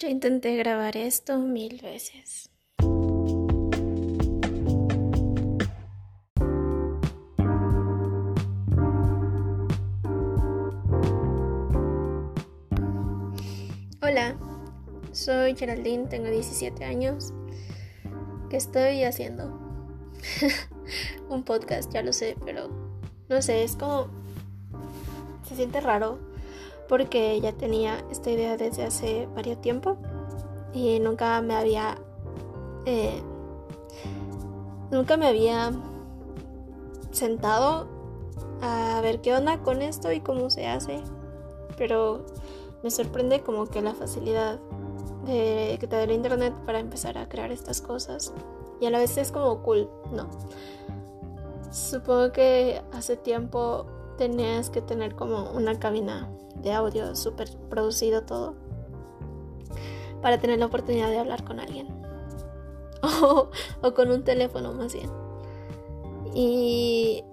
Ya intenté grabar esto mil veces. Hola, soy Geraldine, tengo 17 años. ¿Qué estoy haciendo? Un podcast, ya lo sé, pero no sé, es como... Se siente raro porque ya tenía esta idea desde hace varios tiempo y nunca me había... Eh, nunca me había sentado a ver qué onda con esto y cómo se hace, pero me sorprende como que la facilidad de que te da el internet para empezar a crear estas cosas. Y a la vez es como cool, ¿no? Supongo que hace tiempo tenías que tener como una cabina de audio súper producido todo para tener la oportunidad de hablar con alguien. o, con un teléfono más bien. Y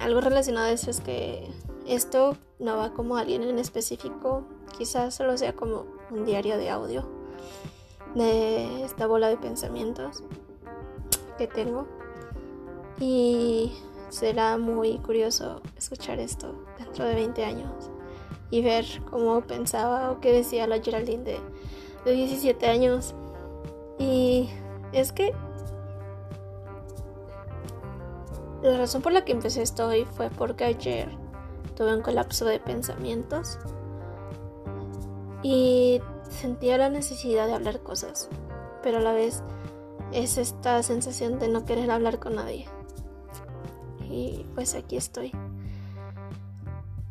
algo relacionado a eso es que esto no va como alguien en específico, quizás solo sea como un diario de audio de esta bola de pensamientos que tengo. Y será muy curioso escuchar esto dentro de 20 años y ver cómo pensaba o qué decía la Geraldine de, de 17 años. Y es que la razón por la que empecé esto hoy fue porque ayer tuve un colapso de pensamientos y sentía la necesidad de hablar cosas, pero a la vez es esta sensación de no querer hablar con nadie. Y pues aquí estoy.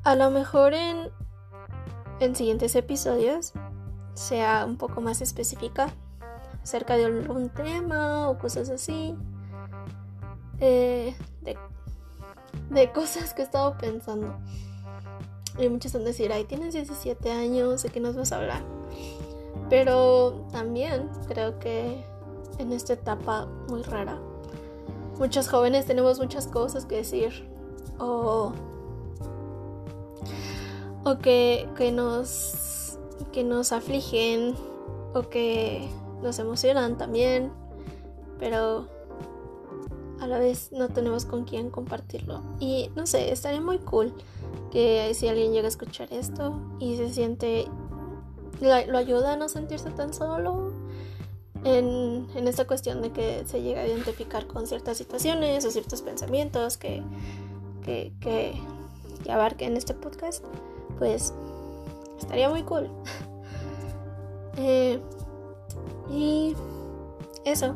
A lo mejor en, en siguientes episodios sea un poco más específica acerca de algún tema o cosas así. Eh, de de cosas que he estado pensando. Y muchos van a decir, ay, tienes 17 años, ¿de qué nos vas a hablar? Pero también creo que en esta etapa muy rara, muchos jóvenes tenemos muchas cosas que decir. O, o que, que, nos, que nos afligen, o que nos emocionan también. Pero a la vez no tenemos con quién compartirlo. Y no sé, estaría muy cool que si alguien llega a escuchar esto y se siente, lo, ayuda a no sentirse tan solo en, en, esta cuestión de que se llega a identificar con ciertas situaciones o ciertos pensamientos que, que, que, que abarquen este podcast, pues estaría muy cool. eh, y eso.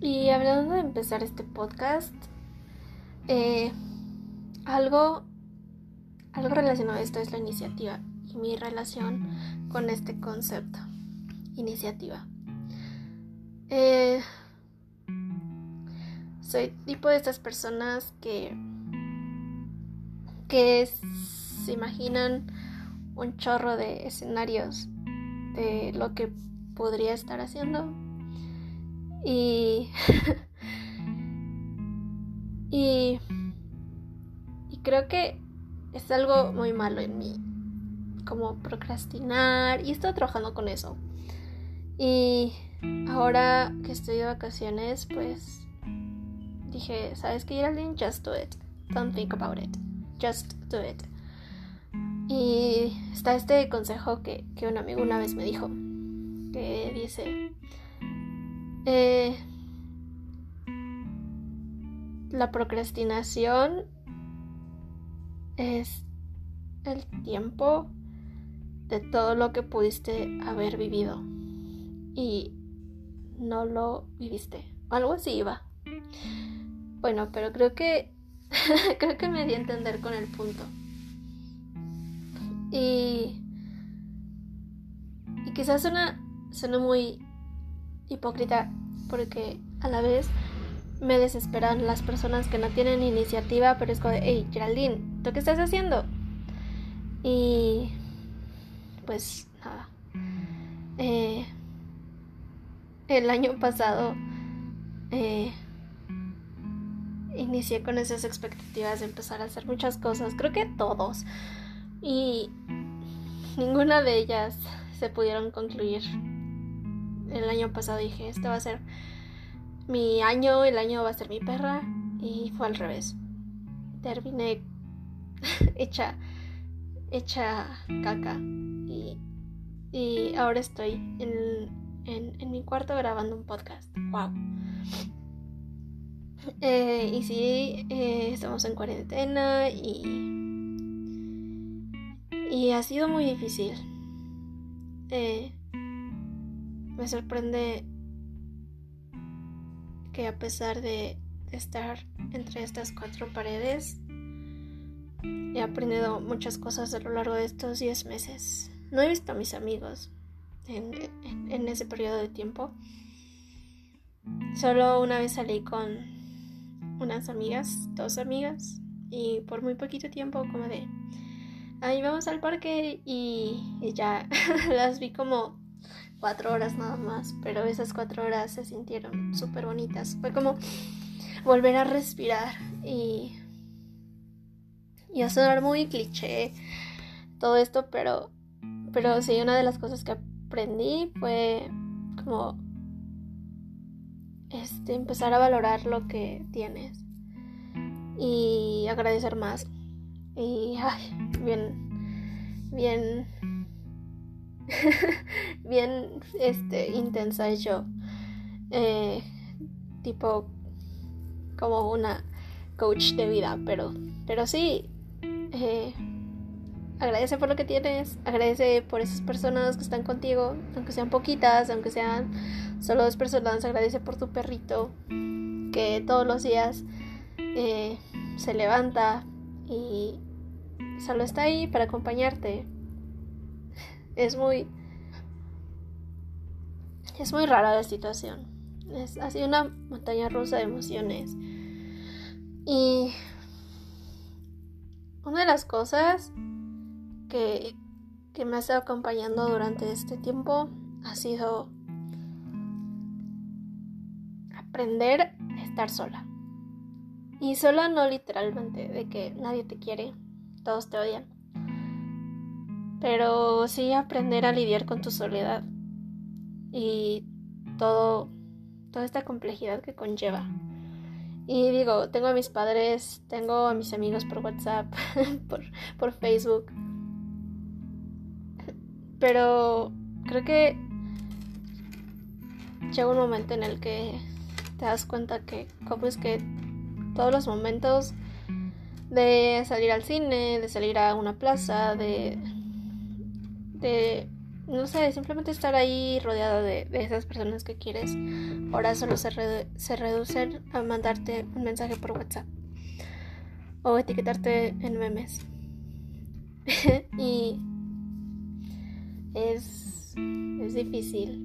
Y hablando de empezar este podcast, eh, algo, algo relacionado a esto es la iniciativa y mi relación con este concepto, iniciativa. Eh, soy tipo de estas personas que, que se imaginan un chorro de escenarios de lo que podría estar haciendo y, y, creo que es algo muy malo en mí, como procrastinar, y estoy trabajando con eso. Y ahora que estoy de vacaciones, pues dije, ¿sabes qué, Geraldine? Just do it. Don't think about it. Just do it. Y está este consejo que, que un amigo una vez me dijo, que dice, eh, la procrastinación es el tiempo de todo lo que pudiste haber vivido y no lo viviste. Algo así iba. Bueno, pero creo que creo que me di a entender con el punto. Y y quizás suena suena muy hipócrita porque a la vez me desesperan las personas que no tienen iniciativa, pero es como hey, Geraldine, ¿tú qué estás haciendo? Y pues nada. Eh, el año pasado eh, inicié con esas expectativas de empezar a hacer muchas cosas, creo que todos. Y ninguna de ellas se pudieron concluir. El año pasado dije, este va a ser mi año, el año va a ser mi perra. Y fue al revés. Terminé hecha, hecha caca. Y, y ahora estoy en, en, mi cuarto grabando un podcast. ¡Wow! Eh, y sí, eh, estamos en cuarentena y. Y ha sido muy difícil. Eh, me sorprende que a pesar de estar entre estas cuatro paredes, he aprendido muchas cosas a lo largo de estos 10 meses. No he visto a mis amigos en, en ese periodo de tiempo. Solo una vez salí con unas amigas, dos amigas, y por muy poquito tiempo como de, ahí vamos al parque y, ya las vi como cuatro horas nada más, pero esas cuatro horas se sintieron súper bonitas. Fue como volver a respirar y, y a sonar muy cliché todo esto, pero, pero sí, una de las cosas que aprendí fue como este, empezar a valorar lo que tienes y agradecer más. Y, ay, bien, bien, bien, este, intensa yo. Eh, tipo, como una coach de vida, pero, pero sí, eh, agradece por lo que tienes, agradece por esas personas que están contigo, aunque sean poquitas, aunque sean solo dos personas, agradece por tu perrito que todos los días eh, se levanta y solo está ahí para acompañarte. Es muy... Es muy rara la situación. Es así una montaña rusa de emociones. Y una de las cosas que, que me ha estado acompañando durante este tiempo ha sido aprender a estar sola. Y sola no literalmente, de que nadie te quiere, todos te odian. Pero sí aprender a lidiar con tu soledad y todo, toda esta complejidad que conlleva. Y digo, tengo a mis padres, tengo a mis amigos por WhatsApp, por, por Facebook. Pero creo que llega un momento en el que te das cuenta que cómo es que todos los momentos de salir al cine, de salir a una plaza, de de no sé, simplemente estar ahí rodeada de, esas personas que quieres, ahora solo se, se reducen a mandarte un mensaje por WhatsApp o etiquetarte en memes. y es, es difícil.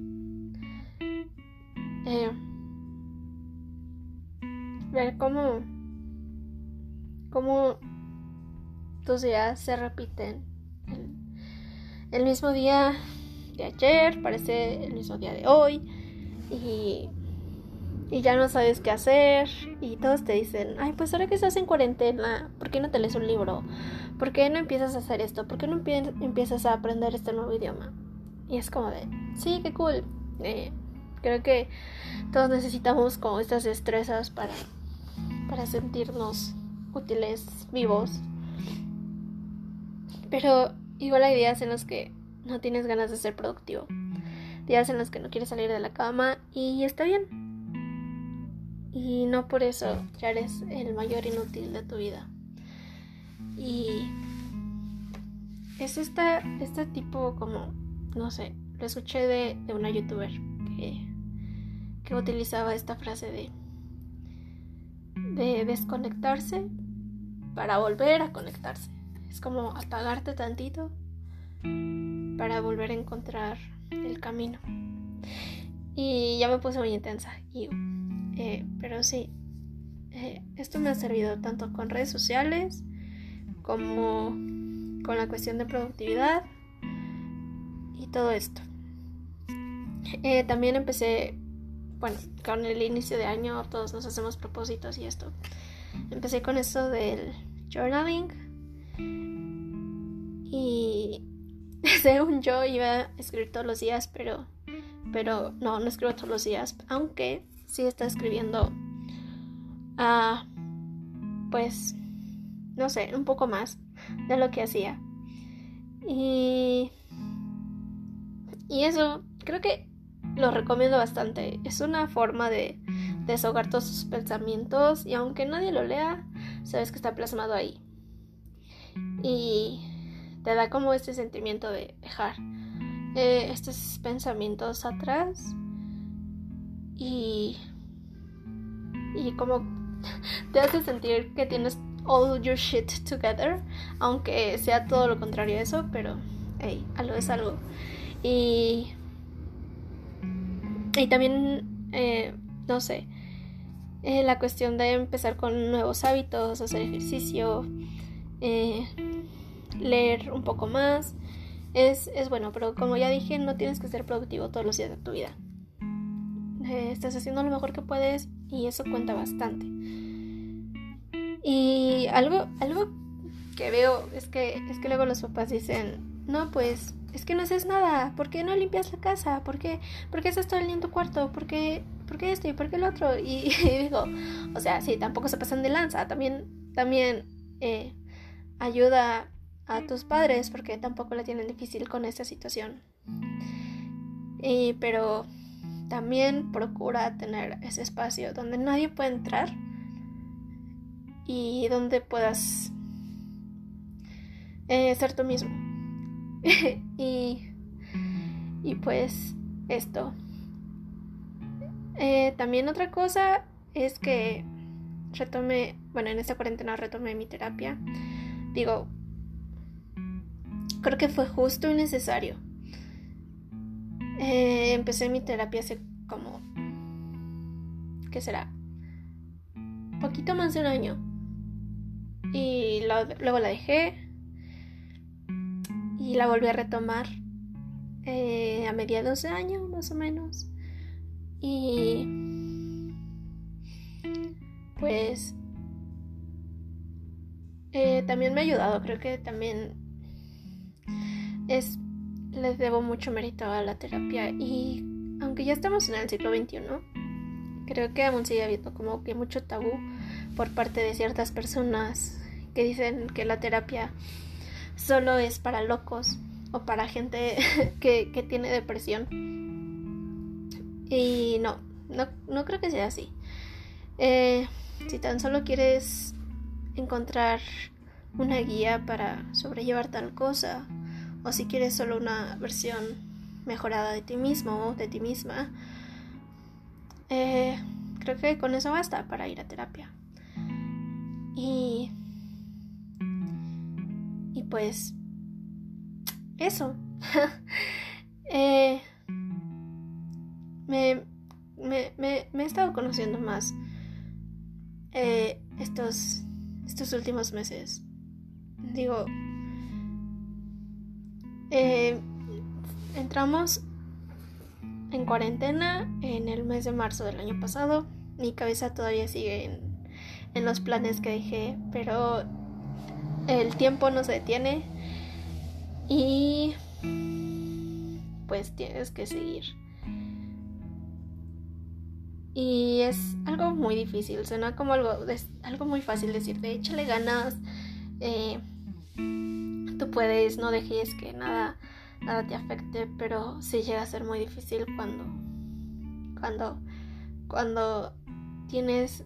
Eh, ver cómo, cómo tus días se repiten. Mismo día de ayer parece el mismo día de hoy y, y ya no sabes qué hacer y todos te dicen, ay, pues ahora que estás en cuarentena, ¿por qué no te lees un libro? ¿Por qué no empiezas a hacer esto? ¿Por qué no empiezas a aprender este nuevo idioma? Y es como de, sí, qué cool. Eh, creo que todos necesitamos como estas destrezas para para sentirnos útiles, vivos. Pero igual hay días en los que no tienes ganas de ser productivo. Días en los que no quieres salir de la cama y está bien. Y no por eso ya eres el mayor inútil de tu vida. Y es esta, este tipo como, no sé, lo escuché de, de una youtuber que, que utilizaba esta frase de de desconectarse para volver a conectarse. Es como apagarte tantito para volver a encontrar el camino. Y ya me puse muy intensa. Y, eh, pero sí, eh, esto me ha servido tanto con redes sociales como con la cuestión de productividad y todo esto. Eh, también empecé bueno, con el inicio de año todos nos hacemos propósitos y esto. empecé con eso del journaling y según yo iba a escribir todos los días, pero pero no, no escribo todos los días, aunque sí está escribiendo a pues no sé, un poco más de lo que hacía. Y y eso creo que lo recomiendo bastante. Es una forma de deshogar todos sus pensamientos y aunque nadie lo lea, sabes que está plasmado ahí. Y te da como este sentimiento de dejar eh, estos pensamientos atrás y, y como te hace sentir que tienes all your shit together, aunque sea todo lo contrario a eso, pero hey, algo es algo. Y, y también, eh, no sé, eh, la cuestión de empezar con nuevos hábitos, hacer ejercicio, eh, leer un poco más, es, es, bueno, pero como ya dije, no tienes que ser productivo todos los días de tu vida. estás haciendo lo mejor que puedes y eso cuenta bastante. Y algo, algo que veo es que, es que luego los papás dicen, no, pues es que no haces nada, ¿por qué no limpias la casa? ¿Por qué, ¿Por qué estás todo el en tu cuarto? ¿Por qué, ¿por qué esto y por qué el otro? Y, digo, o sea, sí, tampoco se pasan de lanza, también, también eh, ayuda a tus padres porque tampoco la tienen difícil con esta situación. Y, pero también procura tener ese espacio donde nadie puede entrar y donde puedas eh, ser tú mismo. y, y pues esto. Eh, también otra cosa es que retomé, bueno, en esta cuarentena retomé mi terapia. Digo, creo que fue justo y necesario. Eh, empecé mi terapia hace como, ¿qué será? Poquito más de un año. Y luego la dejé. Y la volví a retomar eh, a mediados de año, más o menos. Y pues eh, también me ha ayudado, creo que también es les debo mucho mérito a la terapia y aunque ya estamos en el siglo XXI, creo que aún sigue habiendo como que mucho tabú por parte de ciertas personas que dicen que la terapia solo es para locos o para gente que, que tiene depresión. Y no, no, creo que sea así. Eh, si tan solo quieres encontrar una guía para sobrellevar tal cosa, o si quieres solo una versión mejorada de ti mismo o de ti misma, eh, creo que con eso basta para ir a terapia. Y, y pues, eso. eh, me, me, me, he estado conociendo más eh, estos, estos últimos meses. Digo, eh, entramos en cuarentena en el mes de marzo del año pasado. Mi cabeza todavía sigue en, en los planes que dejé, pero el tiempo no se detiene y pues tienes que seguir. Y es algo muy difícil, suena como algo, algo muy fácil decirte, échale ganas, eh, tú puedes, no dejes que nada, nada te afecte, pero sí llega a ser muy difícil cuando, cuando, cuando tienes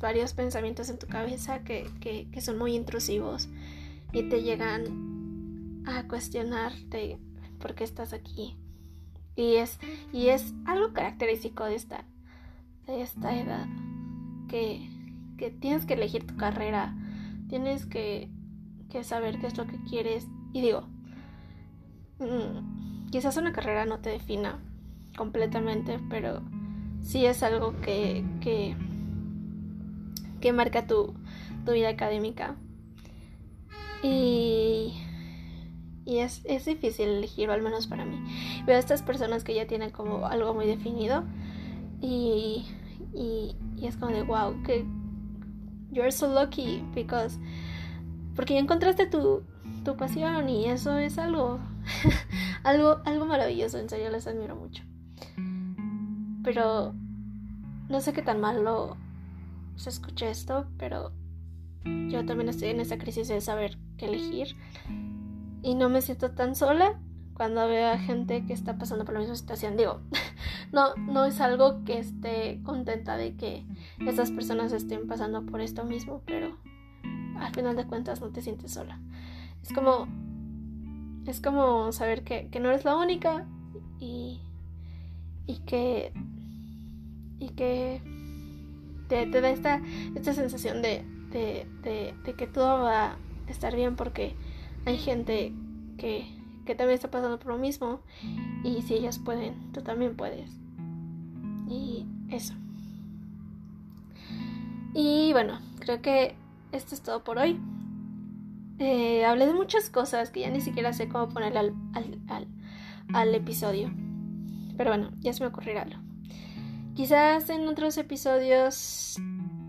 varios pensamientos en tu cabeza que, que son muy intrusivos y te llegan a cuestionarte por qué estás aquí. Y es, y es algo característico de esta, esta edad, que, tienes que elegir tu carrera, tienes que, saber qué es lo que quieres. Y digo, mm, quizás una carrera no te defina completamente, pero sí es algo que, que, que marca tu, tu vida académica. Y, y es, es, difícil elegir, al menos para mí. Veo a estas personas que ya tienen como algo muy definido y y, es como de wow, qué, you're so lucky because porque ya encontraste tu, tu pasión y eso es algo algo algo maravilloso, en serio les admiro mucho. Pero no sé qué tan malo se escucha esto, pero yo también estoy en esa crisis de saber qué elegir y no me siento tan sola cuando veo a gente que está pasando por la misma situación. Digo, no, no es algo que esté contenta de que esas personas estén pasando por esto mismo, pero al final de cuentas no te sientes sola. Es como, es como saber que, no eres la única y, y que, y que te, te da esta, esta sensación de, de, de que todo va a estar bien porque hay gente que, que también está pasando por lo mismo y si ellas pueden, tú también puedes. Y eso. Y bueno, creo que esto es todo por hoy. Eh, hablé de muchas cosas que ya ni siquiera sé cómo poner al, al, al, episodio. Pero bueno, ya se me ocurrirá algo. Quizás en otros episodios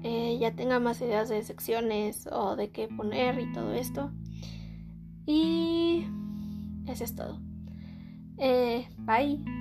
eh, ya tenga más ideas de secciones o de qué poner y todo esto. Y eso es todo. Eh, bye.